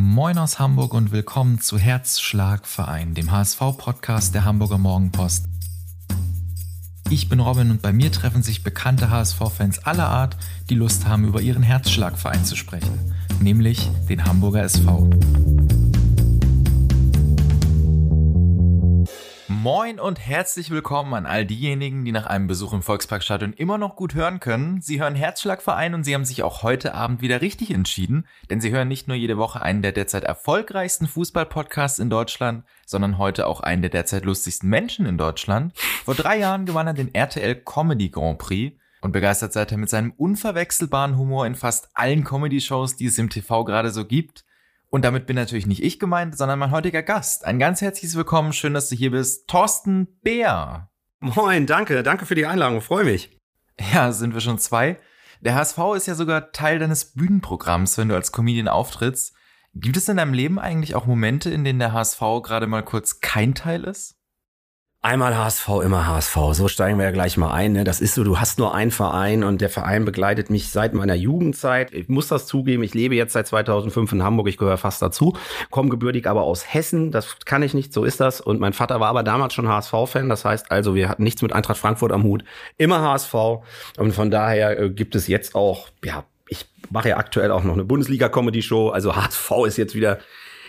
Moin aus Hamburg und willkommen zu Herzschlagverein, dem HSV-Podcast der Hamburger Morgenpost. Ich bin Robin und bei mir treffen sich bekannte HSV-Fans aller Art, die Lust haben, über ihren Herzschlagverein zu sprechen, nämlich den Hamburger SV. Moin und herzlich willkommen an all diejenigen, die nach einem Besuch im Volksparkstadion immer noch gut hören können. Sie hören Herzschlagverein und Sie haben sich auch heute Abend wieder richtig entschieden, denn Sie hören nicht nur jede Woche einen der derzeit erfolgreichsten Fußballpodcasts in Deutschland, sondern heute auch einen der derzeit lustigsten Menschen in Deutschland. Vor drei Jahren gewann er den RTL Comedy Grand Prix und begeistert seither mit seinem unverwechselbaren Humor in fast allen Comedy-Shows, die es im TV gerade so gibt. Und damit bin natürlich nicht ich gemeint, sondern mein heutiger Gast. Ein ganz herzliches Willkommen, schön, dass du hier bist, Thorsten Bär. Moin, danke, danke für die Einladung, freue mich. Ja, sind wir schon zwei. Der HSV ist ja sogar Teil deines Bühnenprogramms, wenn du als Comedian auftrittst. Gibt es in deinem Leben eigentlich auch Momente, in denen der HSV gerade mal kurz kein Teil ist? Einmal HSV, immer HSV. So steigen wir ja gleich mal ein. Ne? Das ist so, du hast nur einen Verein und der Verein begleitet mich seit meiner Jugendzeit. Ich muss das zugeben, ich lebe jetzt seit 2005 in Hamburg, ich gehöre fast dazu, komme gebürtig aber aus Hessen, das kann ich nicht, so ist das. Und mein Vater war aber damals schon HSV-Fan, das heißt also, wir hatten nichts mit Eintracht Frankfurt am Hut, immer HSV. Und von daher äh, gibt es jetzt auch, ja, ich mache ja aktuell auch noch eine Bundesliga-Comedy-Show, also HSV ist jetzt wieder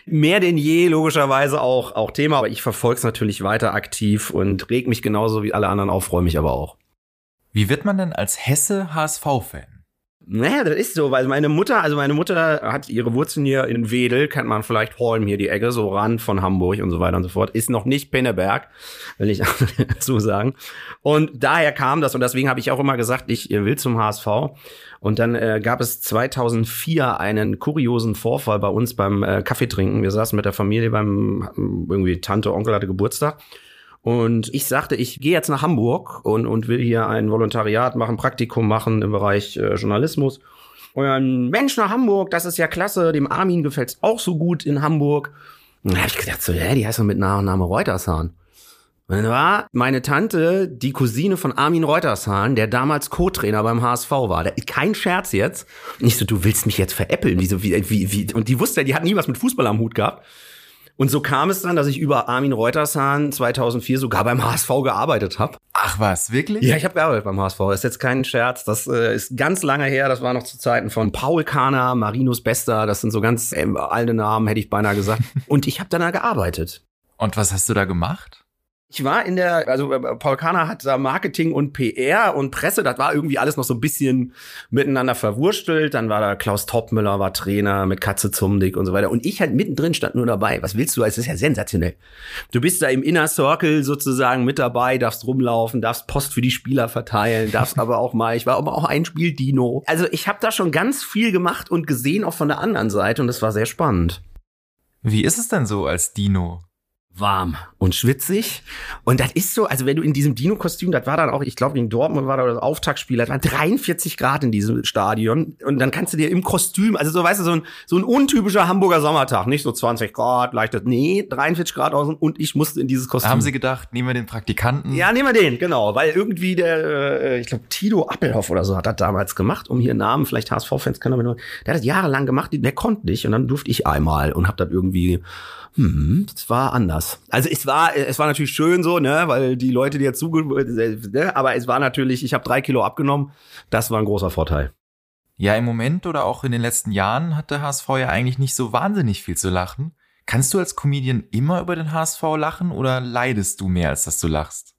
mehr denn je logischerweise auch, auch Thema, aber ich verfolge es natürlich weiter aktiv und reg mich genauso wie alle anderen auf, freue mich aber auch. Wie wird man denn als Hesse HSV-Fan? Naja, das ist so, weil meine Mutter, also meine Mutter hat ihre Wurzeln hier in Wedel, kennt man vielleicht Holm hier die Ecke, so Rand von Hamburg und so weiter und so fort, ist noch nicht Penneberg, will ich dazu sagen. Und daher kam das und deswegen habe ich auch immer gesagt, ich will zum HSV. Und dann äh, gab es 2004 einen kuriosen Vorfall bei uns beim äh, Kaffeetrinken. Wir saßen mit der Familie beim, irgendwie Tante, Onkel hatte Geburtstag. Und ich sagte, ich gehe jetzt nach Hamburg und, und will hier ein Volontariat machen, Praktikum machen im Bereich äh, Journalismus. Und dann, Mensch, nach Hamburg, das ist ja klasse, dem Armin gefällt's auch so gut in Hamburg. Und da habe ich gedacht, so, hä, die heißt doch mit Nachname Reutershahn. Und dann war meine Tante die Cousine von Armin Reutershahn, der damals Co-Trainer beim HSV war. Der, kein Scherz jetzt. Und ich so, du willst mich jetzt veräppeln? Wie, so, wie, wie, wie, und die wusste, die hat nie was mit Fußball am Hut gehabt. Und so kam es dann, dass ich über Armin Reutershahn 2004 sogar beim HSV gearbeitet habe. Ach was, wirklich? Ja, ich habe gearbeitet beim HSV. Das ist jetzt kein Scherz. Das äh, ist ganz lange her. Das war noch zu Zeiten von Paul Kahner, Marinus Bester. Das sind so ganz äh, alte Namen, hätte ich beinahe gesagt. Und ich habe da gearbeitet. Und was hast du da gemacht? Ich war in der, also äh, Paul Kahner hat da Marketing und PR und Presse, das war irgendwie alles noch so ein bisschen miteinander verwurstelt. Dann war da Klaus Toppmüller, war Trainer mit Katze Zumdick und so weiter. Und ich halt mittendrin stand nur dabei. Was willst du? Es ist ja sensationell. Du bist da im Inner Circle sozusagen mit dabei, darfst rumlaufen, darfst Post für die Spieler verteilen, darfst aber auch mal, ich war aber auch ein Spiel Dino. Also ich habe da schon ganz viel gemacht und gesehen, auch von der anderen Seite und das war sehr spannend. Wie ist es denn so als Dino? Warm und schwitzig. Und das ist so, also wenn du in diesem Dino-Kostüm, das war dann auch, ich glaube, in Dortmund war da das Auftaktspiel, das war 43 Grad in diesem Stadion. Und dann kannst du dir im Kostüm, also so, weißt du, so ein, so ein untypischer Hamburger Sommertag, nicht so 20 Grad, leichtes, nee, 43 Grad außen und ich musste in dieses Kostüm. Da haben sie gedacht, nehmen wir den Praktikanten? Ja, nehmen wir den, genau, weil irgendwie der, äh, ich glaube, Tito Appelhoff oder so hat das damals gemacht, um hier Namen, vielleicht HSV-Fans können aber nur, der hat das jahrelang gemacht, der konnte nicht und dann durfte ich einmal und hab das irgendwie hm, das war anders. Also es war, es war natürlich schön so, ne, weil die Leute, die jetzt zuge, ne, aber es war natürlich, ich habe drei Kilo abgenommen. Das war ein großer Vorteil. Ja, im Moment oder auch in den letzten Jahren hat der HSV ja eigentlich nicht so wahnsinnig viel zu lachen. Kannst du als Comedian immer über den HSV lachen oder leidest du mehr, als dass du lachst?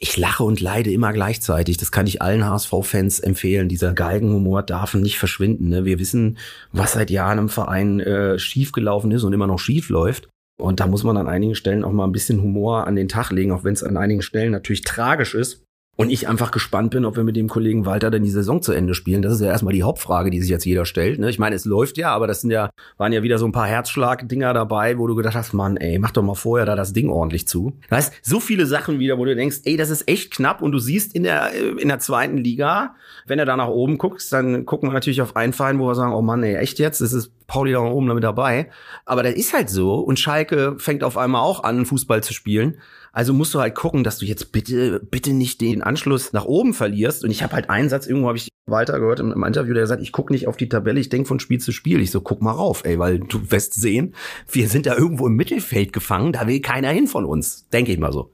Ich lache und leide immer gleichzeitig. Das kann ich allen HSV-Fans empfehlen. Dieser Galgenhumor darf nicht verschwinden. Ne? Wir wissen, was seit Jahren im Verein äh, schiefgelaufen ist und immer noch schief läuft. Und da muss man an einigen Stellen auch mal ein bisschen Humor an den Tag legen, auch wenn es an einigen Stellen natürlich tragisch ist. Und ich einfach gespannt bin, ob wir mit dem Kollegen Walter dann die Saison zu Ende spielen. Das ist ja erstmal die Hauptfrage, die sich jetzt jeder stellt. Ne? Ich meine, es läuft ja, aber das sind ja, waren ja wieder so ein paar Herzschlag-Dinger dabei, wo du gedacht hast, Mann, ey, mach doch mal vorher da das Ding ordentlich zu. Du weißt, so viele Sachen wieder, wo du denkst, ey, das ist echt knapp und du siehst in der, in der zweiten Liga, wenn du da nach oben guckst, dann gucken wir natürlich auf einen Verein, wo wir sagen, oh Mann, ey, echt jetzt? Das ist Pauli da oben damit dabei. Aber das ist halt so. Und Schalke fängt auf einmal auch an, Fußball zu spielen. Also musst du halt gucken, dass du jetzt bitte, bitte nicht den Anschluss nach oben verlierst. Und ich habe halt einen Satz, irgendwo habe ich weiter gehört im, im Interview, der gesagt, ich gucke nicht auf die Tabelle, ich denke von Spiel zu Spiel. Ich so, guck mal rauf, ey, weil du wirst sehen, wir sind da irgendwo im Mittelfeld gefangen, da will keiner hin von uns. Denke ich mal so.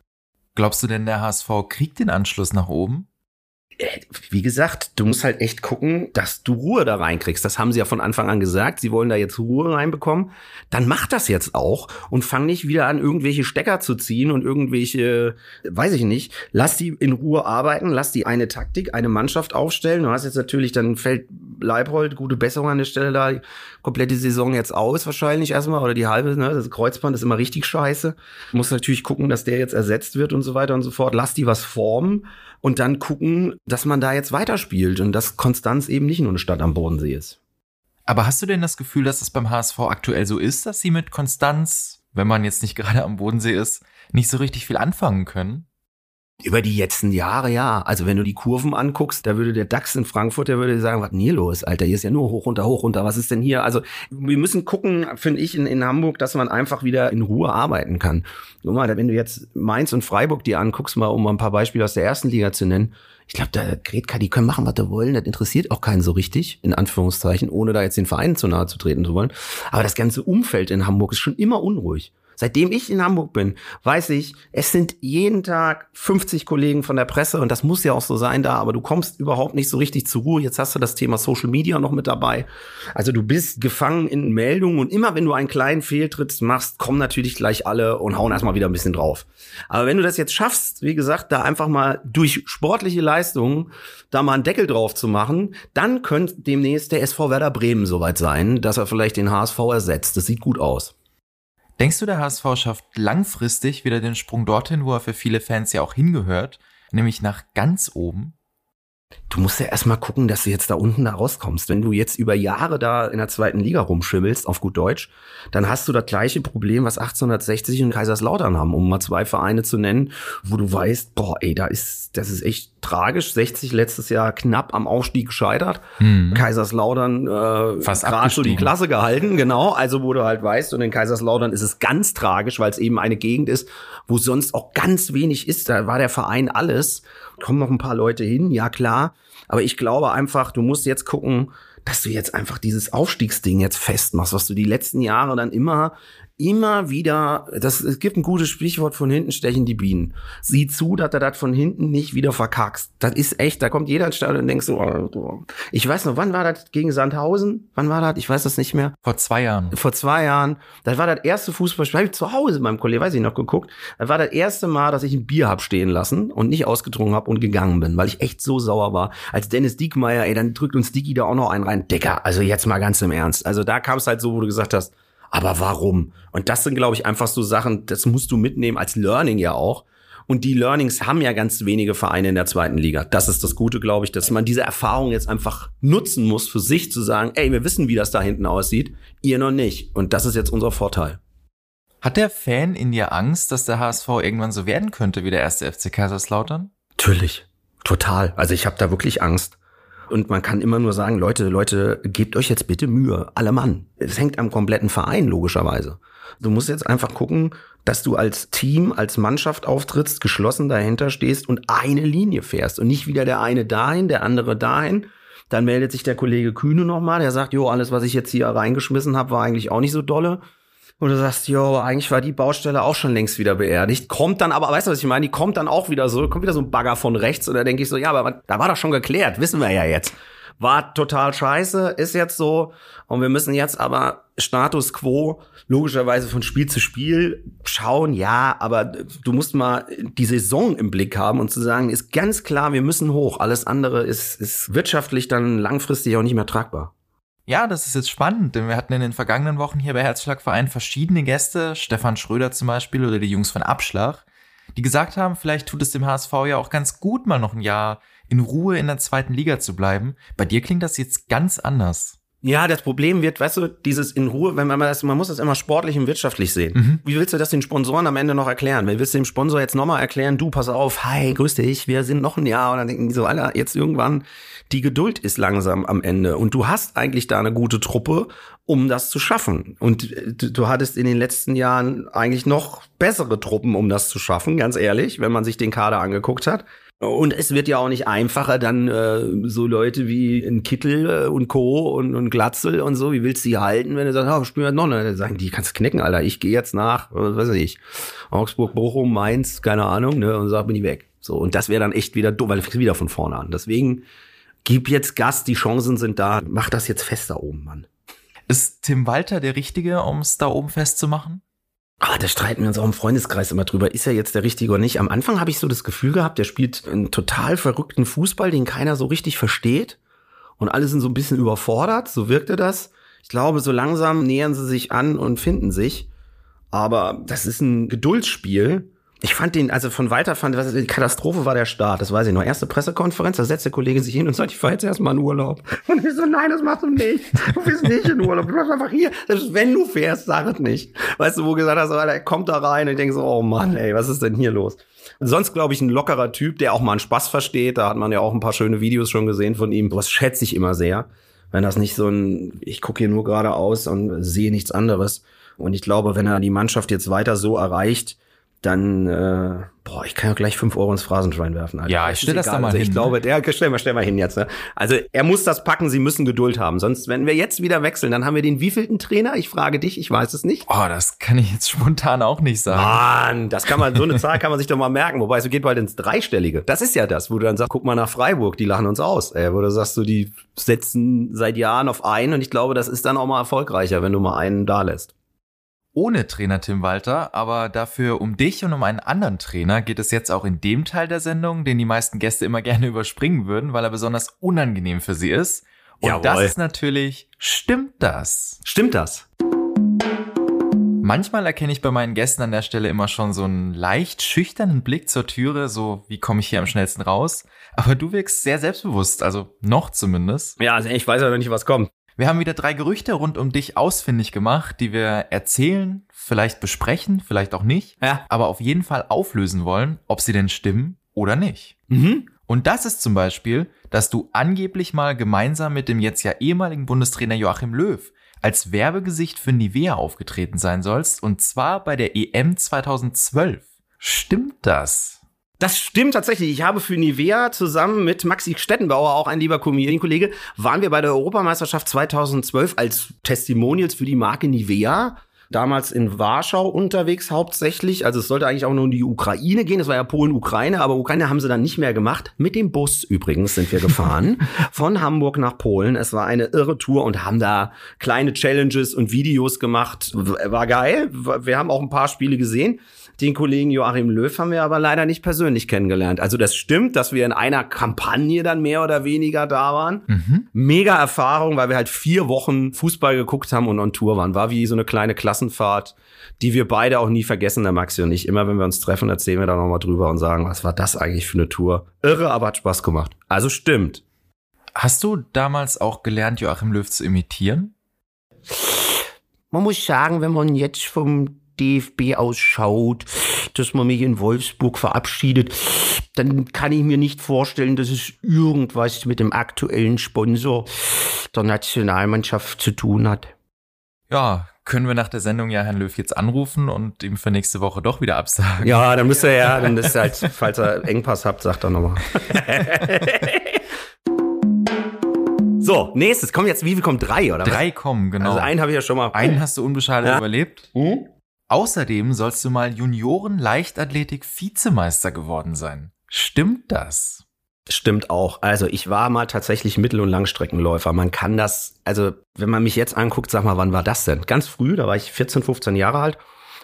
Glaubst du denn, der HSV kriegt den Anschluss nach oben? Äh, wie gesagt, du musst halt echt gucken, dass du Ruhe da reinkriegst. Das haben sie ja von Anfang an gesagt. Sie wollen da jetzt Ruhe reinbekommen. Dann mach das jetzt auch und fang nicht wieder an, irgendwelche Stecker zu ziehen und irgendwelche, weiß ich nicht. Lass die in Ruhe arbeiten, lass die eine Taktik, eine Mannschaft aufstellen. Du hast jetzt natürlich, dann fällt Leibold, gute Besserung an der Stelle da, komplette Saison jetzt aus wahrscheinlich erstmal oder die halbe, ne? Das Kreuzband ist immer richtig scheiße. Du musst natürlich gucken, dass der jetzt ersetzt wird und so weiter und so fort. Lass die was formen und dann gucken, dass man da jetzt weiterspielt und dass Konstanz eben nicht nur eine Stadt am Bodensee ist. Aber hast du denn das Gefühl, dass es beim HSV aktuell so ist, dass sie mit Konstanz, wenn man jetzt nicht gerade am Bodensee ist, nicht so richtig viel anfangen können? Über die letzten Jahre, ja. Also wenn du die Kurven anguckst, da würde der DAX in Frankfurt, der würde sagen, was denn hier los, Alter? Hier ist ja nur hoch, runter, hoch, runter. Was ist denn hier? Also wir müssen gucken, finde ich, in, in Hamburg, dass man einfach wieder in Ruhe arbeiten kann. Guck mal, wenn du jetzt Mainz und Freiburg dir anguckst, mal um mal ein paar Beispiele aus der ersten Liga zu nennen, ich glaube, da Gretka, die können machen, was sie wollen. Das interessiert auch keinen so richtig, in Anführungszeichen, ohne da jetzt den Vereinen zu nahe zu treten zu wollen. Aber das ganze Umfeld in Hamburg ist schon immer unruhig. Seitdem ich in Hamburg bin, weiß ich, es sind jeden Tag 50 Kollegen von der Presse und das muss ja auch so sein da, aber du kommst überhaupt nicht so richtig zur Ruhe. Jetzt hast du das Thema Social Media noch mit dabei. Also du bist gefangen in Meldungen und immer wenn du einen kleinen Fehltritt machst, kommen natürlich gleich alle und hauen erstmal wieder ein bisschen drauf. Aber wenn du das jetzt schaffst, wie gesagt, da einfach mal durch sportliche Leistungen da mal einen Deckel drauf zu machen, dann könnte demnächst der SV Werder Bremen soweit sein, dass er vielleicht den HSV ersetzt. Das sieht gut aus. Denkst du, der HSV schafft langfristig wieder den Sprung dorthin, wo er für viele Fans ja auch hingehört, nämlich nach ganz oben? Du musst ja erstmal gucken, dass du jetzt da unten da rauskommst. Wenn du jetzt über Jahre da in der zweiten Liga rumschimmelst, auf gut Deutsch, dann hast du das gleiche Problem, was 1860 und Kaiserslautern haben, um mal zwei Vereine zu nennen, wo du weißt, boah, ey, da ist, das ist echt tragisch. 60 letztes Jahr knapp am Aufstieg gescheitert. Mhm. Kaiserslautern äh, fast gerade so die Klasse gehalten, genau. Also wo du halt weißt, und in Kaiserslautern ist es ganz tragisch, weil es eben eine Gegend ist, wo sonst auch ganz wenig ist. Da war der Verein alles. Kommen noch ein paar Leute hin, ja klar. Aber ich glaube einfach, du musst jetzt gucken, dass du jetzt einfach dieses Aufstiegsding jetzt festmachst, was du die letzten Jahre dann immer immer wieder, das, es gibt ein gutes Sprichwort, von hinten stechen die Bienen. Sieh zu, dass du das von hinten nicht wieder verkackst. Das ist echt, da kommt jeder ins Stadion und denkst so, oh, ich weiß noch, wann war das gegen Sandhausen? Wann war das? Ich weiß das nicht mehr. Vor zwei Jahren. Vor zwei Jahren. Das war das erste Fußballspiel, habe ich zu Hause mit meinem Kollegen, weiß ich noch, geguckt. Das war das erste Mal, dass ich ein Bier hab stehen lassen und nicht ausgetrunken hab und gegangen bin, weil ich echt so sauer war. Als Dennis Diekmeyer, ey, dann drückt uns Dicky da auch noch einen rein. Dicker, also jetzt mal ganz im Ernst. Also da kam es halt so, wo du gesagt hast, aber warum? Und das sind, glaube ich, einfach so Sachen, das musst du mitnehmen als Learning ja auch. Und die Learnings haben ja ganz wenige Vereine in der zweiten Liga. Das ist das Gute, glaube ich, dass man diese Erfahrung jetzt einfach nutzen muss für sich zu sagen, ey, wir wissen, wie das da hinten aussieht, ihr noch nicht. Und das ist jetzt unser Vorteil. Hat der Fan in dir Angst, dass der HSV irgendwann so werden könnte wie der erste FC Kaiserslautern? Natürlich. Total. Also ich habe da wirklich Angst. Und man kann immer nur sagen, Leute, Leute, gebt euch jetzt bitte Mühe, alle Mann. Es hängt am kompletten Verein, logischerweise. Du musst jetzt einfach gucken, dass du als Team, als Mannschaft auftrittst, geschlossen dahinter stehst und eine Linie fährst und nicht wieder der eine dahin, der andere dahin. Dann meldet sich der Kollege Kühne nochmal, der sagt, jo, alles, was ich jetzt hier reingeschmissen habe, war eigentlich auch nicht so dolle. Und du sagst, jo, eigentlich war die Baustelle auch schon längst wieder beerdigt. Kommt dann aber, weißt du, was ich meine? Die kommt dann auch wieder so, kommt wieder so ein Bagger von rechts. Und da denke ich so, ja, aber da war doch schon geklärt, wissen wir ja jetzt. War total scheiße, ist jetzt so. Und wir müssen jetzt aber Status quo logischerweise von Spiel zu Spiel schauen, ja, aber du musst mal die Saison im Blick haben und zu sagen, ist ganz klar, wir müssen hoch. Alles andere ist, ist wirtschaftlich dann langfristig auch nicht mehr tragbar. Ja, das ist jetzt spannend, denn wir hatten in den vergangenen Wochen hier bei Herzschlagverein verschiedene Gäste, Stefan Schröder zum Beispiel oder die Jungs von Abschlag, die gesagt haben, vielleicht tut es dem HSV ja auch ganz gut, mal noch ein Jahr in Ruhe in der zweiten Liga zu bleiben. Bei dir klingt das jetzt ganz anders. Ja, das Problem wird, weißt du, dieses in Ruhe, wenn man das, man muss das immer sportlich und wirtschaftlich sehen. Mhm. Wie willst du das den Sponsoren am Ende noch erklären? Wie willst du dem Sponsor jetzt nochmal erklären, du, pass auf, hi, grüß dich, wir sind noch ein Jahr und dann denken die so, Alter, jetzt irgendwann, die Geduld ist langsam am Ende und du hast eigentlich da eine gute Truppe um das zu schaffen. Und äh, du, du hattest in den letzten Jahren eigentlich noch bessere Truppen, um das zu schaffen, ganz ehrlich, wenn man sich den Kader angeguckt hat. Und es wird ja auch nicht einfacher, dann äh, so Leute wie ein Kittel äh, und Co. und, und Glatzel und so, wie willst du die halten, wenn du sagst, oh, spielen wir noch? Dann sagen die, kannst knicken, Alter, ich gehe jetzt nach, was weiß ich, Augsburg, Bochum, Mainz, keine Ahnung, ne, und sag, bin ich weg. So, und das wäre dann echt wieder dumm, weil du fängst wieder von vorne an. Deswegen, gib jetzt Gas, die Chancen sind da, mach das jetzt fest da oben, Mann. Ist Tim Walter der Richtige, um es da oben festzumachen? Ah, da streiten wir uns auch im Freundeskreis immer drüber. Ist er jetzt der Richtige oder nicht? Am Anfang habe ich so das Gefühl gehabt, der spielt einen total verrückten Fußball, den keiner so richtig versteht. Und alle sind so ein bisschen überfordert. So wirkte das. Ich glaube, so langsam nähern sie sich an und finden sich. Aber das ist ein Geduldsspiel. Ich fand den, also von weiter fand, was die Katastrophe war der Start, das weiß ich noch. Erste Pressekonferenz, da setzt der Kollege sich hin und sagt, ich fahr jetzt erstmal in Urlaub. Und ich so, nein, das machst du nicht. Du bist nicht in Urlaub, du bleibst einfach hier. Selbst wenn du fährst, sag es nicht. Weißt du, wo gesagt hast, Alter, er kommt da rein und ich denke so, oh Mann, ey, was ist denn hier los? Sonst, glaube ich, ein lockerer Typ, der auch mal einen Spaß versteht. Da hat man ja auch ein paar schöne Videos schon gesehen von ihm. Was schätze ich immer sehr. Wenn das nicht so ein, ich gucke hier nur geradeaus und sehe nichts anderes. Und ich glaube, wenn er die Mannschaft jetzt weiter so erreicht, dann, äh, boah, ich kann ja gleich fünf Euro ins Phrasenschwein werfen. Alter. Ja, ich stelle das da mal also hin. Ich glaube, der, stell mal, stell mal hin jetzt. Ne? Also er muss das packen, sie müssen Geduld haben. Sonst, wenn wir jetzt wieder wechseln, dann haben wir den wievielten Trainer? Ich frage dich, ich weiß es nicht. Oh, das kann ich jetzt spontan auch nicht sagen. Mann, das kann man, so eine Zahl kann man sich doch mal merken. Wobei, es geht bald ins Dreistellige. Das ist ja das, wo du dann sagst, guck mal nach Freiburg, die lachen uns aus. Ey, wo du sagst, du, die setzen seit Jahren auf einen und ich glaube, das ist dann auch mal erfolgreicher, wenn du mal einen da lässt ohne Trainer Tim Walter, aber dafür um dich und um einen anderen Trainer geht es jetzt auch in dem Teil der Sendung, den die meisten Gäste immer gerne überspringen würden, weil er besonders unangenehm für sie ist. Und Jawohl. das ist natürlich, stimmt das? Stimmt das? Manchmal erkenne ich bei meinen Gästen an der Stelle immer schon so einen leicht schüchternen Blick zur Türe, so wie komme ich hier am schnellsten raus. Aber du wirkst sehr selbstbewusst, also noch zumindest. Ja, also ich weiß ja noch nicht, was kommt. Wir haben wieder drei Gerüchte rund um dich ausfindig gemacht, die wir erzählen, vielleicht besprechen, vielleicht auch nicht, ja. aber auf jeden Fall auflösen wollen, ob sie denn stimmen oder nicht. Mhm. Und das ist zum Beispiel, dass du angeblich mal gemeinsam mit dem jetzt ja ehemaligen Bundestrainer Joachim Löw als Werbegesicht für Nivea aufgetreten sein sollst, und zwar bei der EM 2012. Stimmt das? Das stimmt tatsächlich. Ich habe für Nivea zusammen mit Maxi Stettenbauer, auch ein lieber Comedian-Kollege, waren wir bei der Europameisterschaft 2012 als Testimonials für die Marke Nivea damals in Warschau unterwegs hauptsächlich. Also es sollte eigentlich auch nur in die Ukraine gehen. Es war ja Polen, Ukraine, aber Ukraine haben sie dann nicht mehr gemacht. Mit dem Bus übrigens sind wir gefahren von Hamburg nach Polen. Es war eine irre Tour und haben da kleine Challenges und Videos gemacht. War geil. Wir haben auch ein paar Spiele gesehen. Den Kollegen Joachim Löw haben wir aber leider nicht persönlich kennengelernt. Also das stimmt, dass wir in einer Kampagne dann mehr oder weniger da waren. Mhm. Mega Erfahrung, weil wir halt vier Wochen Fußball geguckt haben und on Tour waren. War wie so eine kleine Klassenfahrt, die wir beide auch nie vergessen, der Maxi und ich. Immer wenn wir uns treffen, erzählen wir da nochmal drüber und sagen, was war das eigentlich für eine Tour? Irre, aber hat Spaß gemacht. Also stimmt. Hast du damals auch gelernt, Joachim Löw zu imitieren? Man muss sagen, wenn man jetzt vom DFB ausschaut, dass man mich in Wolfsburg verabschiedet, dann kann ich mir nicht vorstellen, dass es irgendwas mit dem aktuellen Sponsor der Nationalmannschaft zu tun hat. Ja, können wir nach der Sendung ja Herrn Löw jetzt anrufen und ihm für nächste Woche doch wieder absagen. Ja, dann müsste er ja, dann ist halt, falls er Engpass habt, sagt er nochmal. So, nächstes, kommen jetzt, wie viel kommen? Drei, oder? Drei kommen, genau. Also einen habe ich ja schon mal. Einen hast du unbeschadet ja. überlebt. Mhm. Außerdem sollst du mal Junioren-Leichtathletik-Vizemeister geworden sein. Stimmt das? Stimmt auch. Also ich war mal tatsächlich Mittel- und Langstreckenläufer. Man kann das, also wenn man mich jetzt anguckt, sag mal, wann war das denn? Ganz früh, da war ich 14, 15 Jahre alt.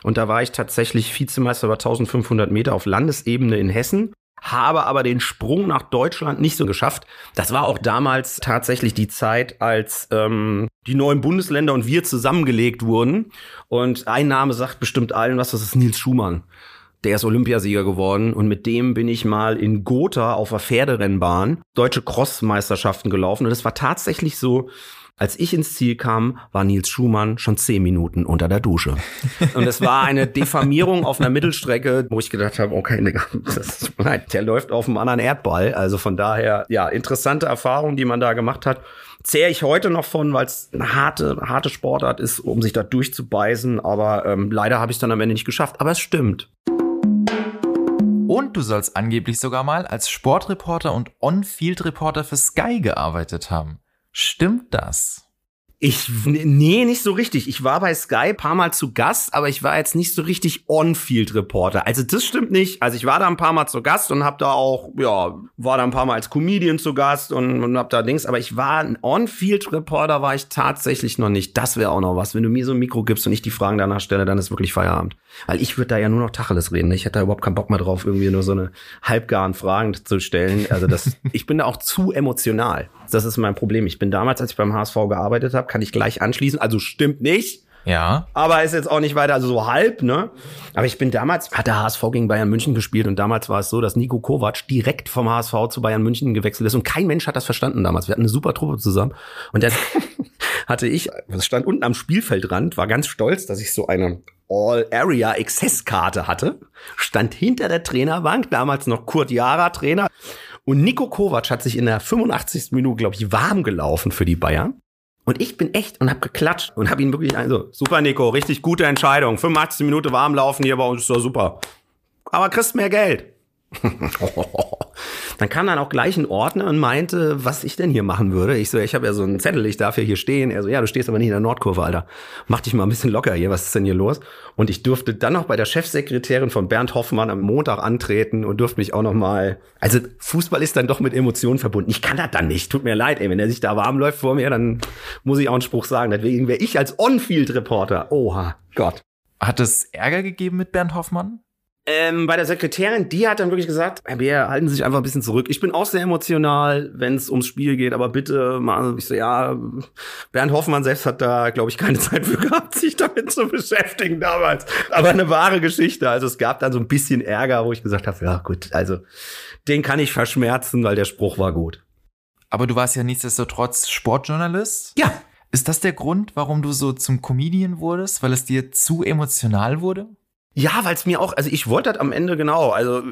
Und da war ich tatsächlich Vizemeister über 1500 Meter auf Landesebene in Hessen habe aber den Sprung nach Deutschland nicht so geschafft. Das war auch damals tatsächlich die Zeit, als ähm, die neuen Bundesländer und wir zusammengelegt wurden. Und ein Name sagt bestimmt allen was, das ist Nils Schumann. Der ist Olympiasieger geworden und mit dem bin ich mal in Gotha auf der Pferderennbahn deutsche Crossmeisterschaften gelaufen und es war tatsächlich so, Als ich ins Ziel kam, war Nils Schumann schon zehn Minuten unter der Dusche. Und es war eine Diffamierung auf einer Mittelstrecke, wo ich gedacht habe, okay, das, nein, der läuft auf einem anderen Erdball. Also von daher, ja, interessante Erfahrung, die man da gemacht hat. Zehre ich heute noch von, weil es eine harte, harte Sportart ist, um sich da durchzubeißen. Aber ähm, leider habe ich es dann am Ende nicht geschafft. Aber es stimmt. Und du sollst angeblich sogar mal als Sportreporter und On-Field-Reporter für Sky gearbeitet haben. Stimmt das? Ich, nee, nicht so richtig. Ich war bei Sky paar Mal zu Gast, aber ich war jetzt nicht so richtig On-Field-Reporter. Also das stimmt nicht. Also ich war da ein paar Mal zu Gast und hab da auch, ja, war da ein paar Mal als Comedian zu Gast und, und hab da Dings, aber ich war ein On-Field-Reporter war ich tatsächlich noch nicht. Das wäre auch noch was. Wenn du mir so ein Mikro gibst und ich die Fragen danach stelle, dann ist wirklich Feierabend. Weil ich würde da ja nur noch Tacheles reden. Ich hätte da überhaupt keinen Bock mehr drauf, irgendwie nur so eine halbgaren Fragen zu stellen. Also das, ich bin da auch zu emotional. Das ist mein Problem. Ich bin damals, als ich beim HSV gearbeitet habe, kann ich gleich anschließen. Also stimmt nicht. Ja. Aber ist jetzt auch nicht weiter, also so halb, ne? Aber ich bin damals, hat der HSV gegen Bayern München gespielt und damals war es so, dass Nico Kovac direkt vom HSV zu Bayern München gewechselt ist und kein Mensch hat das verstanden damals. Wir hatten eine super Truppe zusammen und dann hatte ich, stand unten am Spielfeldrand, war ganz stolz, dass ich so eine All-Area-Access-Karte hatte, stand hinter der Trainerbank, damals noch Kurt Jara Trainer und Nico Kovac hat sich in der 85. Minute, glaube ich, warm gelaufen für die Bayern. Und ich bin echt und hab geklatscht und hab ihn wirklich also super Nico, richtig gute Entscheidung. 85 Minute warm laufen hier bei uns ist doch super. Aber kriegst mehr Geld. dann kam dann auch gleich ein Ordner und meinte, was ich denn hier machen würde. Ich so, ich habe ja so einen Zettel, ich darf ja hier stehen. Er so, ja, du stehst aber nicht in der Nordkurve, Alter. Mach dich mal ein bisschen locker hier, was ist denn hier los? Und ich durfte dann noch bei der Chefsekretärin von Bernd Hoffmann am Montag antreten und durfte mich auch noch mal, also Fußball ist dann doch mit Emotionen verbunden. Ich kann das dann nicht, tut mir leid, ey, wenn er sich da warm läuft vor mir, dann muss ich auch einen Spruch sagen. Deswegen wäre ich als On-Field-Reporter, oha, Gott. Hat es Ärger gegeben mit Bernd Hoffmann? Ähm, bei der Sekretärin, die hat dann wirklich gesagt, Herr Bär, halten Sie sich einfach ein bisschen zurück. Ich bin auch sehr emotional, wenn es ums Spiel geht, aber bitte mal, ich so, ja, Bernd Hoffmann selbst hat da, glaube ich, keine Zeit für gehabt, sich damit zu beschäftigen damals. Aber eine wahre Geschichte. Also es gab dann so ein bisschen Ärger, wo ich gesagt habe, ja gut, also den kann ich verschmerzen, weil der Spruch war gut. Aber du warst ja nichtsdestotrotz Sportjournalist? Ja. Ist das der Grund, warum du so zum Comedian wurdest? Weil es dir zu emotional wurde? Ja, weil es mir auch, also ich wollte das am Ende genau, also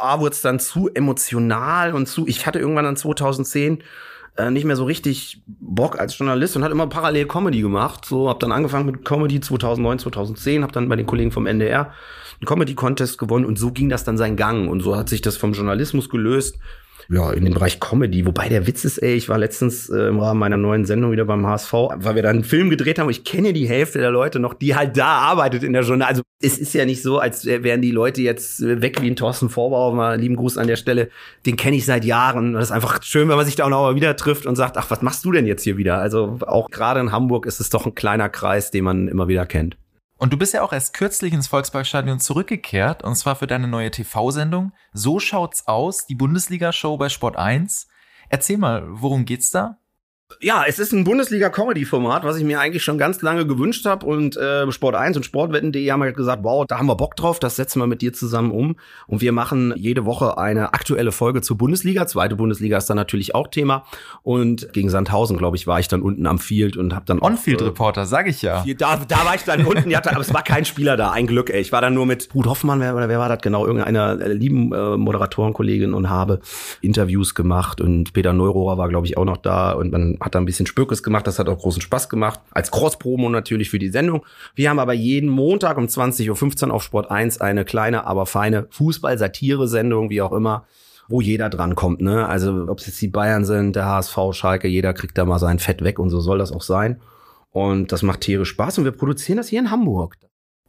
A wurde es dann zu emotional und zu, ich hatte irgendwann dann 2010 äh, nicht mehr so richtig Bock als Journalist und hat immer parallel Comedy gemacht. So, hab dann angefangen mit Comedy 2009, 2010, hab dann bei den Kollegen vom NDR einen Comedy-Contest gewonnen und so ging das dann seinen Gang und so hat sich das vom Journalismus gelöst ja, in den Bereich Comedy. Wobei der Witz ist, ey, ich war letztens äh, im Rahmen meiner neuen Sendung wieder beim HSV, weil wir da einen Film gedreht haben. Ich kenne die Hälfte der Leute noch, die halt da arbeitet in der Journal. Also es ist ja nicht so, als wären die Leute jetzt weg wie ein Thorsten Vorbau. Mal lieben Gruß an der Stelle. Den kenne ich seit Jahren. Das ist einfach schön, wenn man sich da auch noch mal wieder trifft und sagt, ach, was machst du denn jetzt hier wieder? Also auch gerade in Hamburg ist es doch ein kleiner Kreis, den man immer wieder kennt. Und du bist ja auch erst kürzlich ins Volksparkstadion zurückgekehrt, und zwar für deine neue TV-Sendung. So schaut's aus, die Bundesliga-Show bei Sport 1. Erzähl mal, worum geht's da? Ja, es ist ein Bundesliga-Comedy-Format, was ich mir eigentlich schon ganz lange gewünscht habe. Und äh, Sport 1 und Sportwetten.de haben halt gesagt, wow, da haben wir Bock drauf, das setzen wir mit dir zusammen um. Und wir machen jede Woche eine aktuelle Folge zur Bundesliga. Zweite Bundesliga ist dann natürlich auch Thema. Und gegen Sandhausen, glaube ich, war ich dann unten am Field und habe dann On-Field-Reporter, äh, sag ich ja. Da, da war ich dann unten, ja, aber es war kein Spieler da, ein Glück. Ey. Ich war dann nur mit Ruth Hoffmann, wer, wer war das genau, irgendeiner äh, lieben äh, Moderatorenkollegin und habe Interviews gemacht. Und Peter Neurohrer war, glaube ich, auch noch da. Und man hat da ein bisschen Spökes gemacht, das hat auch großen Spaß gemacht. Als Cross-Promo natürlich für die Sendung. Wir haben aber jeden Montag um 20.15 Uhr auf Sport 1 eine kleine, aber feine Fußball-Satire-Sendung, wie auch immer wo jeder drankommt, ne? Also ob es jetzt die Bayern sind, der HSV, Schalke, jeder kriegt da mal sein Fett weg und so soll das auch sein. Und das macht tierisch Spaß und wir produzieren das hier in Hamburg.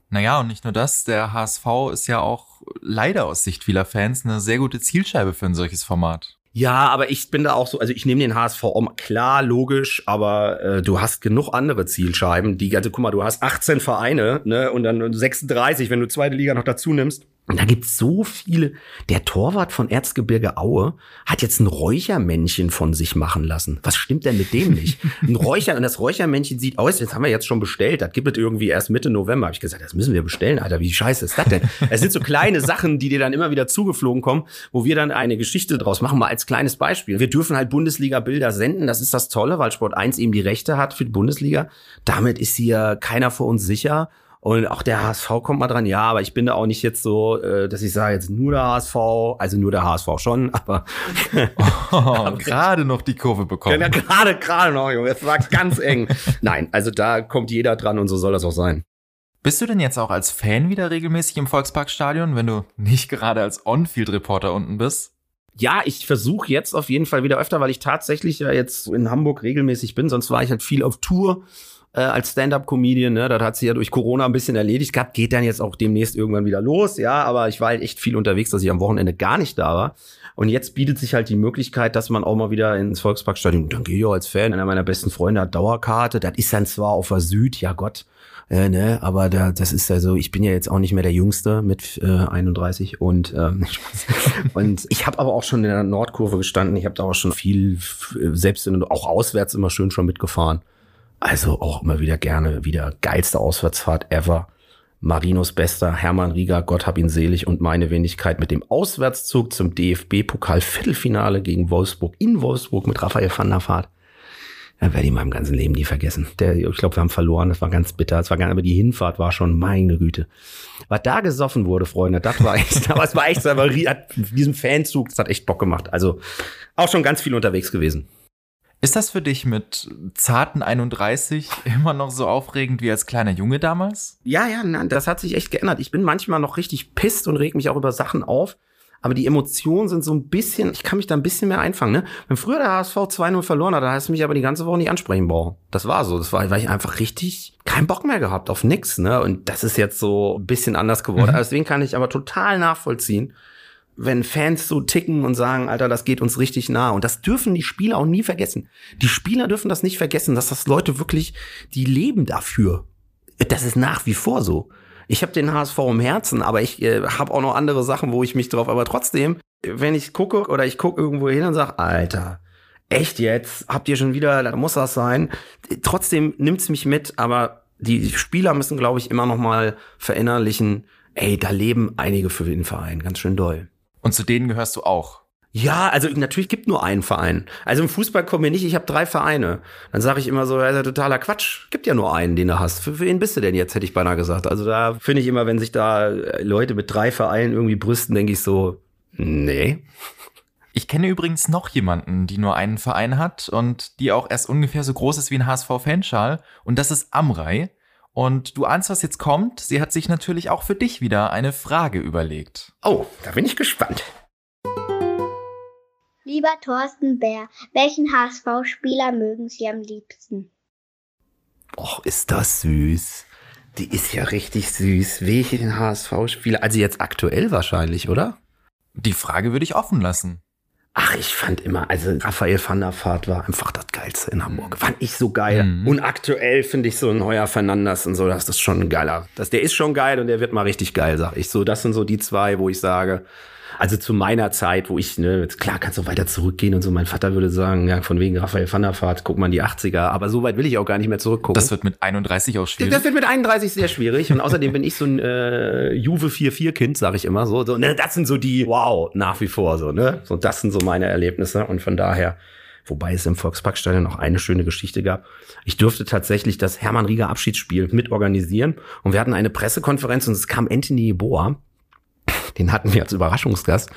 Naja, und nicht nur das, der HSV ist ja auch leider aus Sicht vieler Fans eine sehr gute Zielscheibe für ein solches Format. Ja, aber ich bin da auch so, also ich nehme den HSV um, klar, logisch, aber äh, du hast genug andere Zielscheiben, die, also guck mal, du hast 18 Vereine, ne, und dann 36, wenn du zweite Liga noch dazu nimmst. Und da gibt's so viele. Der Torwart von Erzgebirge Aue hat jetzt ein Räuchermännchen von sich machen lassen. Was stimmt denn mit dem nicht? Ein Räucher, und das Räuchermännchen sieht aus, das haben wir jetzt schon bestellt. Das gibt es irgendwie erst Mitte November. Hab ich gesagt, das müssen wir bestellen, Alter. Wie scheiße ist das denn? Es sind so kleine Sachen, die dir dann immer wieder zugeflogen kommen, wo wir dann eine Geschichte draus machen. Mal als kleines Beispiel. Wir dürfen halt Bundesliga-Bilder senden. Das ist das Tolle, weil Sport 1 eben die Rechte hat für die Bundesliga. Damit ist hier keiner vor uns sicher. Und auch der HSV kommt mal dran, ja, aber ich bin da auch nicht jetzt so, äh, dass ich sage, jetzt nur der HSV, also nur der HSV schon, aber, oh, gerade noch die Kurve bekommen. Ja, gerade, gerade noch, Junge, es war ganz eng. Nein, also da kommt jeder dran und so soll das auch sein. Bist du denn jetzt auch als Fan wieder regelmäßig im Volksparkstadion, wenn du nicht gerade als On-Field-Reporter unten bist? Ja, ich versuche jetzt auf jeden Fall wieder öfter, weil ich tatsächlich ja jetzt in Hamburg regelmäßig bin, sonst war ich halt viel auf Tour äh, als Stand-up-Comedian. Ne? Das hat sich ja durch Corona ein bisschen erledigt gehabt. Geht dann jetzt auch demnächst irgendwann wieder los. Ja, aber ich war halt echt viel unterwegs, dass ich am Wochenende gar nicht da war. Und jetzt bietet sich halt die Möglichkeit, dass man auch mal wieder ins Volksparkstadion, dann gehe ich auch als Fan, einer meiner besten Freunde hat Dauerkarte, das ist dann zwar auf der Süd, ja Gott, äh, ne, aber da, das ist ja so, ich bin ja jetzt auch nicht mehr der Jüngste mit äh, 31 und ähm, und ich habe aber auch schon in der Nordkurve gestanden, ich habe da auch schon viel, selbst in, auch auswärts immer schön schon mitgefahren. Also auch immer wieder gerne, wieder geilste Auswärtsfahrt ever. Marinos bester, Hermann Rieger, Gott hab ihn selig und meine Wenigkeit mit dem Auswärtszug zum DFB-Pokal-Viertelfinale gegen Wolfsburg in Wolfsburg mit Raphael van der Vaart. Da werde ich in meinem ganzen Leben nie vergessen. Der, ich glaube, wir haben verloren, das war ganz bitter. Das war gar, aber die Hinfahrt war schon, meine Güte. Was da gesoffen wurde, Freunde, das war echt, es war echt, aber diesem Fanzug, das hat echt Bock gemacht. Also auch schon ganz viel unterwegs gewesen. Ist das für dich mit zarten 31 immer noch so aufregend wie als kleiner Junge damals? Ja, ja, nein, das hat sich echt geändert. Ich bin manchmal noch richtig pisst und reg mich auch über Sachen auf. Aber die Emotionen sind so ein bisschen, ich kann mich da ein bisschen mehr einfangen, ne? Wenn früher der HSV 2-0 verloren hat, da hast du mich aber die ganze Woche nicht ansprechen brauchen. Das war so. Das war, weil ich einfach richtig keinen Bock mehr gehabt auf nix, ne? Und das ist jetzt so ein bisschen anders geworden. Mhm. Deswegen kann ich aber total nachvollziehen, wenn Fans so ticken und sagen, Alter, das geht uns richtig nah. Und das dürfen die Spieler auch nie vergessen. Die Spieler dürfen das nicht vergessen, dass das Leute wirklich, die leben dafür. Das ist nach wie vor so. Ich habe den HSV im Herzen, aber ich äh, habe auch noch andere Sachen, wo ich mich drauf. Aber trotzdem, wenn ich gucke oder ich gucke irgendwo hin und sage, Alter, echt jetzt? Habt ihr schon wieder? Da muss das sein. Trotzdem nimmt's mich mit, aber die Spieler müssen, glaube ich, immer noch mal verinnerlichen. Ey, da leben einige für den Verein, ganz schön doll. Und zu denen gehörst du auch. Ja, also natürlich gibt nur einen Verein. Also im Fußball kommen wir nicht, ich habe drei Vereine. Dann sage ich immer so, ja, ist ja totaler Quatsch. Gibt ja nur einen, den du hast. Für, für wen bist du denn jetzt, hätte ich beinahe gesagt. Also da finde ich immer, wenn sich da Leute mit drei Vereinen irgendwie brüsten, denke ich so, nee. Ich kenne übrigens noch jemanden, die nur einen Verein hat und die auch erst ungefähr so groß ist wie ein HSV-Fanschal. Und das ist Amrei. Und du ahnst, was jetzt kommt. Sie hat sich natürlich auch für dich wieder eine Frage überlegt. Oh, da bin ich gespannt. Lieber Thorsten Bär, welchen HSV-Spieler mögen Sie am liebsten? Och, ist das süß. Die ist ja richtig süß. Welchen HSV-Spieler? Also jetzt aktuell wahrscheinlich, oder? Die Frage würde ich offen lassen. Ach, ich fand immer, also Raphael van der Vaart war einfach das Geilste in Hamburg. Fand ich so geil. Mhm. Und aktuell finde ich so ein Heuer Fernandes und so, das ist schon ein geiler. Das, der ist schon geil und der wird mal richtig geil, sag ich. So, das sind so die zwei, wo ich sage, also zu meiner Zeit, wo ich, ne, klar kannst du weiter zurückgehen und so. Mein Vater würde sagen, ja, von wegen Raphael van der Vaart, guck mal in die 80er. Aber so weit will ich auch gar nicht mehr zurückgucken. Das wird mit 31 auch schwierig. Das wird mit 31 sehr schwierig. Und außerdem bin ich so ein äh, Juve 4-4-Kind, sag ich immer so. so ne, das sind so die, wow, nach wie vor so, ne? So, das sind so meine Erlebnisse. Und von daher, wobei es im Volksparkstadion noch eine schöne Geschichte gab. Ich durfte tatsächlich das Hermann Rieger Abschiedsspiel mitorganisieren und wir hatten eine Pressekonferenz und es kam Anthony Boa, den hatten wir als Überraschungsgast.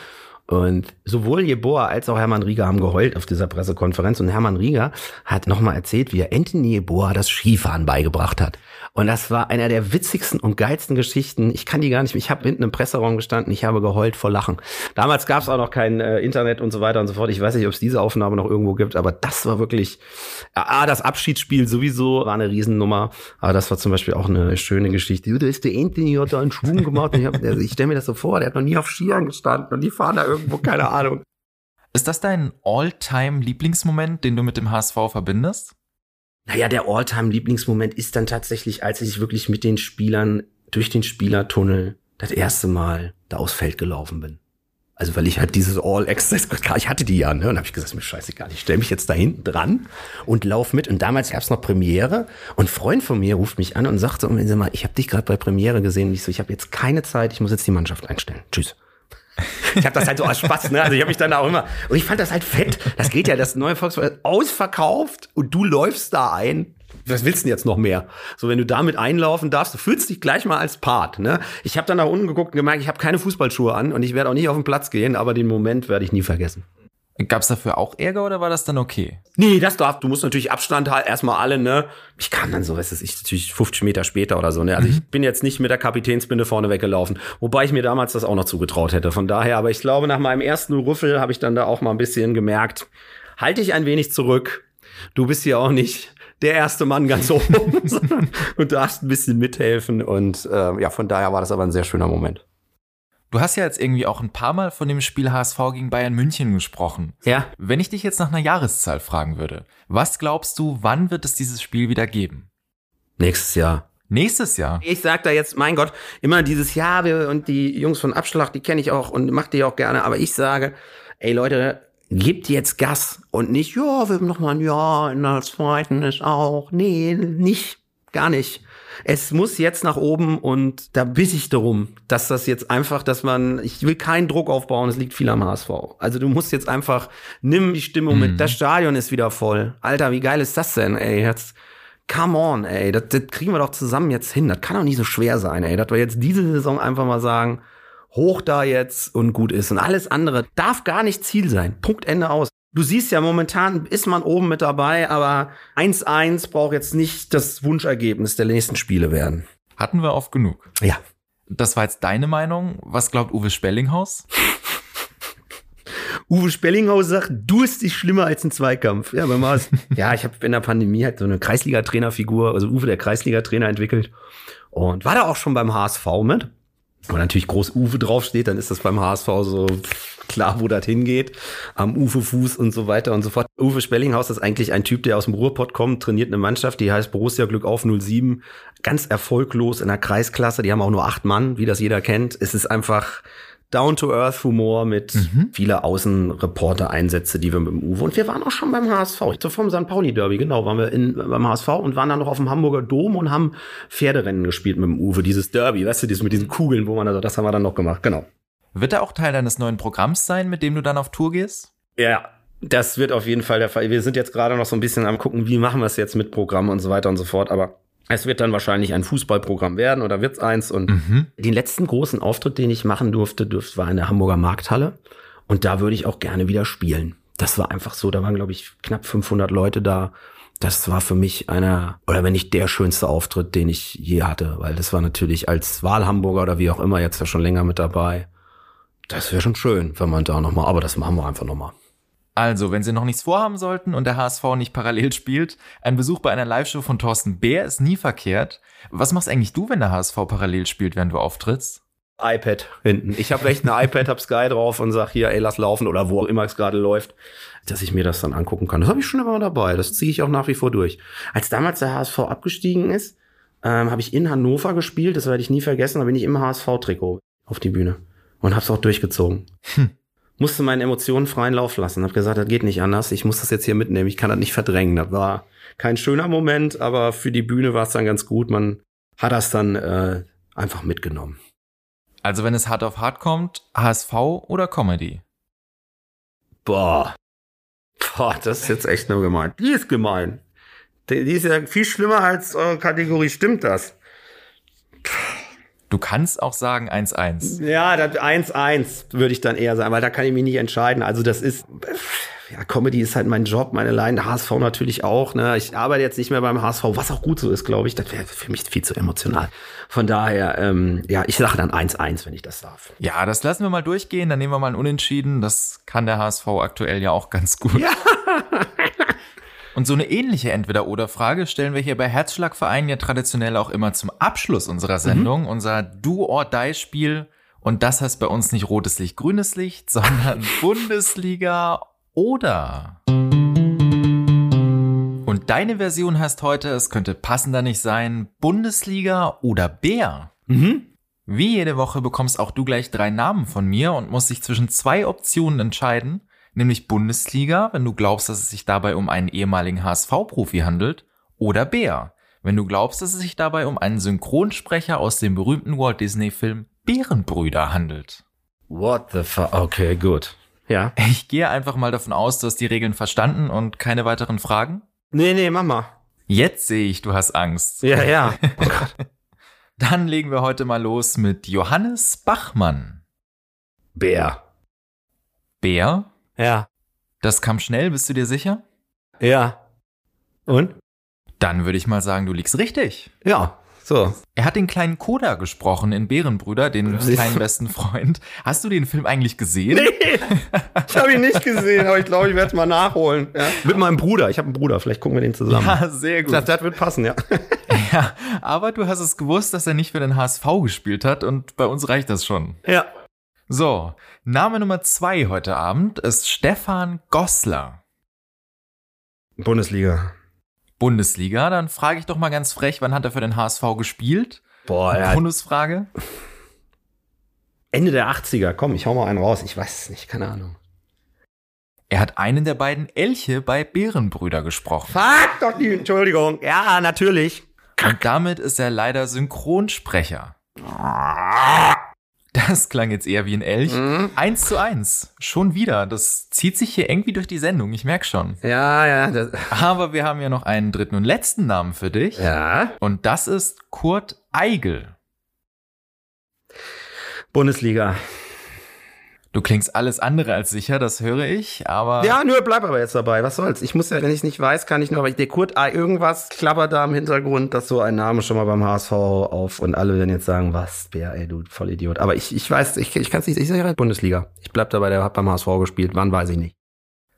Und sowohl Jeboa als auch Hermann Rieger haben geheult auf dieser Pressekonferenz. Und Hermann Rieger hat nochmal erzählt, wie er Anthony Jeboa das Skifahren beigebracht hat. Und das war einer der witzigsten und geilsten Geschichten. Ich kann die gar nicht. Ich habe hinten im Presseraum gestanden, ich habe geheult vor Lachen. Damals gab es auch noch kein äh, Internet und so weiter und so fort. Ich weiß nicht, ob es diese Aufnahme noch irgendwo gibt, aber das war wirklich, ah, das Abschiedsspiel sowieso war eine Riesennummer. Aber das war zum Beispiel auch eine schöne Geschichte. Da ist der Anthony, hat da einen Schwung gemacht. Ich, ich stelle mir das so vor, der hat noch nie auf Skiern gestanden und die fahren da irgendwo, keine Ahnung. Ist das dein All-Time-Lieblingsmoment, den du mit dem HSV verbindest? Naja, der All-Time-Lieblingsmoment ist dann tatsächlich, als ich wirklich mit den Spielern durch den Spielertunnel das erste Mal da aufs Feld gelaufen bin. Also weil ich halt dieses All Access, klar, ich hatte die ja, ne? Und habe ich gesagt, mir scheißegal, ich stelle mich jetzt da hinten dran und lauf mit. Und damals gab's noch Premiere und Freund von mir ruft mich an und sagt so, sag mal, ich habe dich gerade bei Premiere gesehen. Und ich so, ich habe jetzt keine Zeit, ich muss jetzt die Mannschaft einstellen. Tschüss. Ich habe das halt so aus Spaß, ne? Also ich habe mich dann auch immer und ich fand das halt fett. Das geht ja, das neue Volkswagen ausverkauft und du läufst da ein was willst du denn jetzt noch mehr? So, wenn du damit einlaufen darfst, du fühlst dich gleich mal als Part. Ne? Ich habe dann nach unten geguckt und gemerkt, ich habe keine Fußballschuhe an und ich werde auch nicht auf den Platz gehen, aber den Moment werde ich nie vergessen. Gab es dafür auch Ärger oder war das dann okay? Nee, das darf. Du musst natürlich Abstand halten, erstmal alle, ne? Ich kam dann so, was ist ich, natürlich 50 Meter später oder so, ne? Also mhm. ich bin jetzt nicht mit der Kapitänsbinde vorne weggelaufen, wobei ich mir damals das auch noch zugetraut hätte. Von daher, aber ich glaube, nach meinem ersten Rüffel habe ich dann da auch mal ein bisschen gemerkt, halte ich ein wenig zurück. Du bist hier auch nicht der erste Mann ganz oben und darfst ein bisschen mithelfen. Und äh, ja, von daher war das aber ein sehr schöner Moment. Du hast ja jetzt irgendwie auch ein paar Mal von dem Spiel HSV gegen Bayern München gesprochen. Ja. Wenn ich dich jetzt nach einer Jahreszahl fragen würde, was glaubst du, wann wird es dieses Spiel wieder geben? Nächstes Jahr. Nächstes Jahr. Ich sag da jetzt, mein Gott, immer dieses Jahr und die Jungs von Abschlag, die kenne ich auch und mach die auch gerne, aber ich sage, ey Leute, gibt jetzt Gas und nicht, ja, wir haben noch mal ein Jahr in der zweiten ist auch. Nee, nicht, gar nicht. Es muss jetzt nach oben und da biss ich darum, dass das jetzt einfach, dass man, ich will keinen Druck aufbauen, es liegt viel am HSV. Also du musst jetzt einfach, nimm die Stimmung mhm. mit, das Stadion ist wieder voll. Alter, wie geil ist das denn, ey? Jetzt, come on, ey, das, das kriegen wir doch zusammen jetzt hin. Das kann doch nicht so schwer sein, ey. Dass wir jetzt diese Saison einfach mal sagen, hoch da jetzt und gut ist. Und alles andere darf gar nicht Ziel sein. Punkt Ende aus. Du siehst ja, momentan ist man oben mit dabei, aber 1-1 braucht jetzt nicht das Wunschergebnis der nächsten Spiele werden. Hatten wir oft genug. Ja. Das war jetzt deine Meinung. Was glaubt Uwe Spellinghaus? Uwe Spellinghaus sagt, du ist dich schlimmer als ein Zweikampf. Ja, beim HSV. ja, ich habe in der Pandemie halt so eine Kreisliga-Trainerfigur, also Uwe der Kreisliga-Trainer entwickelt und war da auch schon beim HSV mit. Und natürlich groß Uwe draufsteht, dann ist das beim HSV so klar, wo das hingeht. Am Uwe-Fuß und so weiter und so fort. Uwe Spellinghaus ist eigentlich ein Typ, der aus dem Ruhrpott kommt, trainiert eine Mannschaft, die heißt Borussia Glück auf 07. Ganz erfolglos in der Kreisklasse. Die haben auch nur acht Mann, wie das jeder kennt. Es ist einfach Down-to-Earth-Humor mit mhm. viele Außenreporter-Einsätze, die wir mit dem Uwe. Und wir waren auch schon beim HSV. So vom St. Pauli-Derby, genau, waren wir in, beim HSV und waren dann noch auf dem Hamburger Dom und haben Pferderennen gespielt mit dem Uwe. Dieses Derby, weißt du, dieses mit diesen Kugeln, wo man also, das haben wir dann noch gemacht, genau. Wird er auch Teil deines neuen Programms sein, mit dem du dann auf Tour gehst? Ja, das wird auf jeden Fall der Fall. Wir sind jetzt gerade noch so ein bisschen am gucken, wie machen wir es jetzt mit Programm und so weiter und so fort, aber es wird dann wahrscheinlich ein Fußballprogramm werden oder wird's eins. Und mhm. den letzten großen Auftritt, den ich machen durfte, durfte war in der Hamburger Markthalle. Und da würde ich auch gerne wieder spielen. Das war einfach so. Da waren, glaube ich, knapp 500 Leute da. Das war für mich einer, oder wenn nicht der schönste Auftritt, den ich je hatte. Weil das war natürlich als Wahlhamburger oder wie auch immer jetzt ja schon länger mit dabei. Das wäre schon schön, wenn man da nochmal, aber das machen wir einfach nochmal. Also, wenn Sie noch nichts vorhaben sollten und der HSV nicht parallel spielt, ein Besuch bei einer Live-Show von Thorsten Bär ist nie verkehrt. Was machst eigentlich du, wenn der HSV parallel spielt, während du auftrittst? iPad hinten. Ich habe recht ein iPad, hab Sky drauf und sag hier, ey, lass laufen oder wo auch immer es gerade läuft, dass ich mir das dann angucken kann. Das habe ich schon immer dabei. Das ziehe ich auch nach wie vor durch. Als damals der HSV abgestiegen ist, ähm, habe ich in Hannover gespielt. Das werde ich nie vergessen. Da bin ich im HSV-Trikot auf die Bühne und hab's auch durchgezogen. Hm musste meinen Emotionen freien Lauf lassen. Hab gesagt, das geht nicht anders. Ich muss das jetzt hier mitnehmen. Ich kann das nicht verdrängen. Das war kein schöner Moment, aber für die Bühne war es dann ganz gut. Man hat das dann äh, einfach mitgenommen. Also wenn es hart auf hart kommt, HSV oder Comedy? Boah. Boah, das ist jetzt echt nur gemein. Die ist gemein. Die, ist ja viel schlimmer als eure Kategorie. Stimmt das? Du kannst auch sagen 1-1. Ja, das 1-1 würde ich dann eher sagen, weil da kann ich mich nicht entscheiden. Also das ist, ja, Comedy ist halt mein Job, meine Leiden, HSV natürlich auch. Ne? Ich arbeite jetzt nicht mehr beim HSV, was auch gut so ist, glaube ich. Das wäre für mich viel zu emotional. Von daher, ähm, ja, ich sage dann 1-1, wenn ich das darf. Ja, das lassen wir mal durchgehen. Dann nehmen wir mal ein Unentschieden. Das kann der HSV aktuell ja auch ganz gut. Ja. Und so eine ähnliche Entweder-Oder-Frage stellen wir hier bei Herzschlagverein ja traditionell auch immer zum Abschluss unserer Sendung, mhm. unser Do-or-Die-Spiel. Und das heißt bei uns nicht rotes Licht, grünes Licht, sondern Bundesliga oder. Und deine Version heißt heute, es könnte passender nicht sein, Bundesliga oder Bär. Mhm. Wie jede Woche bekommst auch du gleich drei Namen von mir und musst dich zwischen zwei Optionen entscheiden, nämlich Bundesliga, wenn du glaubst, dass es sich dabei um einen ehemaligen HSV-Profi handelt, oder Bär, wenn du glaubst, dass es sich dabei um einen Synchronsprecher aus dem berühmten Walt Disney-Film Bärenbrüder handelt. What the fuck? Okay, gut. Ja. Ich gehe einfach mal davon aus, du hast die Regeln verstanden und keine weiteren Fragen? Nee, nee, Mama. Jetzt sehe ich, du hast Angst. Ja, ja. Oh Gott. Dann legen wir heute mal los mit Johannes Bachmann. Bär. Bär? Ja. Das kam schnell, bist du dir sicher? Ja. Und? Dann würde ich mal sagen, du liegst richtig. Ja. So. Er hat den kleinen Koda gesprochen in Bärenbrüder, den kleinen besten Freund. Hast du den Film eigentlich gesehen? Nee, ich habe ihn nicht gesehen, aber ich glaube, ich werde es mal nachholen. Ja. Mit meinem Bruder. Ich habe einen Bruder, vielleicht gucken wir den zusammen. Ja, sehr gut. Das, das wird passen, ja. Ja, aber du hast es gewusst, dass er nicht für den HSV gespielt hat und bei uns reicht das schon. Ja. So, Name Nummer zwei heute Abend ist Stefan Gossler. Bundesliga. Bundesliga, dann frage ich doch mal ganz frech, wann hat er für den HSV gespielt? Boah, ja. Bonusfrage. Ende der 80er. Komm, ich hau mal einen raus. Ich weiß es nicht, keine Ahnung. Er hat einen der beiden Elche bei Bärenbrüder gesprochen. Fuck doch die, Entschuldigung. Ja, natürlich. Und damit ist er leider Synchronsprecher. Das klang jetzt eher wie ein Elch. Mhm. Eins zu eins. Schon wieder. Das zieht sich hier irgendwie durch die Sendung. Ich merk schon. Ja, ja, Aber wir haben ja noch einen dritten und letzten Namen für dich. ja. Und das ist Kurt Eigel. Bundesliga. Du klingst alles andere als sicher, das höre ich, aber Ja, nur bleib aber jetzt dabei. Was soll's? Ich muss ja, wenn ich es nicht weiß, kann ich nur, aber ich, der Kurt, ah, irgendwas klappert da im Hintergrund, dass so ein Name schon mal beim HSV auf und alle werden jetzt sagen, was, Bär, ey, du Vollidiot. Aber ich, ich weiß, ich, ich kann es nicht, ich sage Bundesliga. Ich bleib dabei, der hat beim HSV gespielt. Wann weiß ich nicht.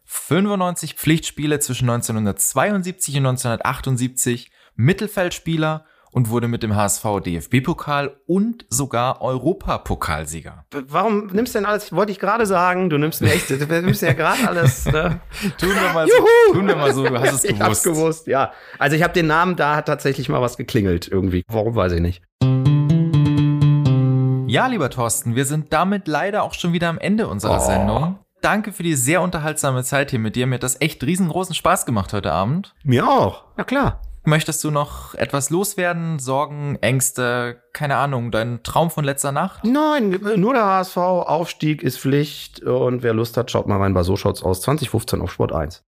95 Pflichtspiele zwischen 1972 und 1978, Mittelfeldspieler und wurde mit dem HSV DFB-Pokal und sogar Europapokalsieger. Warum nimmst du denn alles? Wollte ich gerade sagen, du nimmst mir echt, du nimmst ja gerade alles. Ne? Tun wir mal so, Juhu! tun wir mal so, du hast es Ich hab's gewusst. gewusst, ja. Also ich habe den Namen, da hat tatsächlich mal was geklingelt irgendwie. Warum weiß ich nicht. Ja, lieber Thorsten, wir sind damit leider auch schon wieder am Ende unserer Oh. Sendung. Danke für die sehr unterhaltsame Zeit hier mit dir. Mir hat das echt riesengroßen Spaß gemacht heute Abend. Mir auch. Ja klar. Möchtest du noch etwas loswerden? Sorgen, Ängste, keine Ahnung, dein Traum von letzter Nacht? Nein, nur der HSV, Aufstieg ist Pflicht und wer Lust hat, schaut mal rein bei So schaut's aus 2015 auf Sport 1.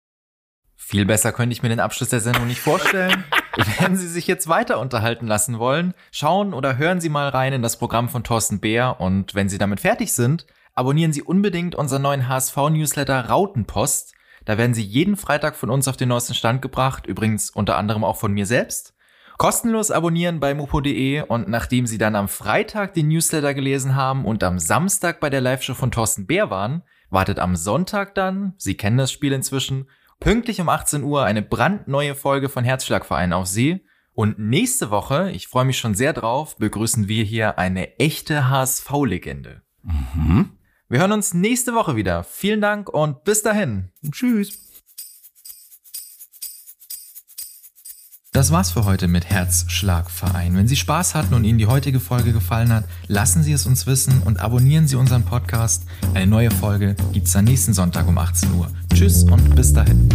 Viel besser könnte ich mir den Abschluss der Sendung nicht vorstellen. Wenn Sie sich jetzt weiter unterhalten lassen wollen, schauen oder hören Sie mal rein in das Programm von Thorsten Bär und wenn Sie damit fertig sind, abonnieren Sie unbedingt unseren neuen HSV-Newsletter Rautenpost. Da werden Sie jeden Freitag von uns auf den neuesten Stand gebracht, übrigens unter anderem auch von mir selbst. Kostenlos abonnieren bei mopo.de und nachdem Sie dann am Freitag den Newsletter gelesen haben und am Samstag bei der Live-Show von Thorsten Bär waren, wartet am Sonntag dann, Sie kennen das Spiel inzwischen, pünktlich um 18 Uhr eine brandneue Folge von Herzschlagverein auf Sie. Und nächste Woche, ich freue mich schon sehr drauf, begrüßen wir hier eine echte HSV-Legende. Mhm. Wir hören uns nächste Woche wieder. Vielen Dank und bis dahin. Tschüss. Das war's für heute mit Herzschlagverein. Wenn Sie Spaß hatten und Ihnen die heutige Folge gefallen hat, lassen Sie es uns wissen und abonnieren Sie unseren Podcast. Eine neue Folge gibt's dann nächsten Sonntag um 18 Uhr. Tschüss und bis dahin.